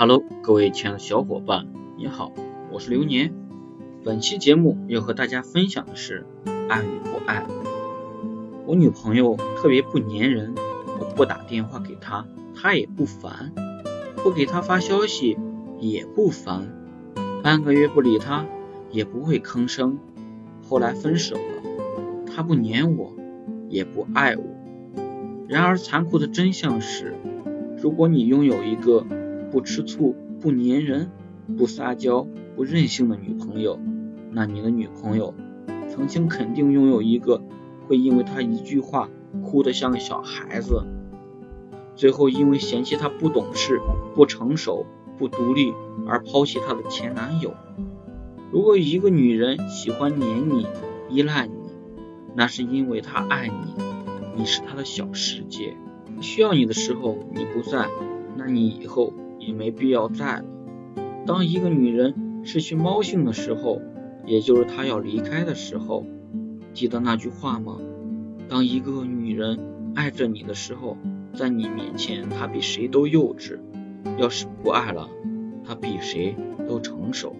Hello，各位亲爱的小伙伴，你好，我是流年。本期节目要和大家分享的是爱与不爱。我女朋友特别不粘人，我不打电话给她，她也不烦；不给她发消息也不烦。半个月不理她也不会吭声。后来分手了，她不粘我，也不爱我。然而残酷的真相是，如果你拥有一个不吃醋、不粘人、不撒娇、不任性的女朋友，那你的女朋友曾经肯定拥有一个会因为她一句话哭得像个小孩子，最后因为嫌弃她不懂事、不成熟、不独立而抛弃她的前男友。如果一个女人喜欢黏你、依赖你，那是因为她爱你，你是她的小世界，需要你的时候你不在，那你以后。也没必要在了。当一个女人失去猫性的时候，也就是她要离开的时候。记得那句话吗？当一个女人爱着你的时候，在你面前她比谁都幼稚；要是不爱了，她比谁都成熟。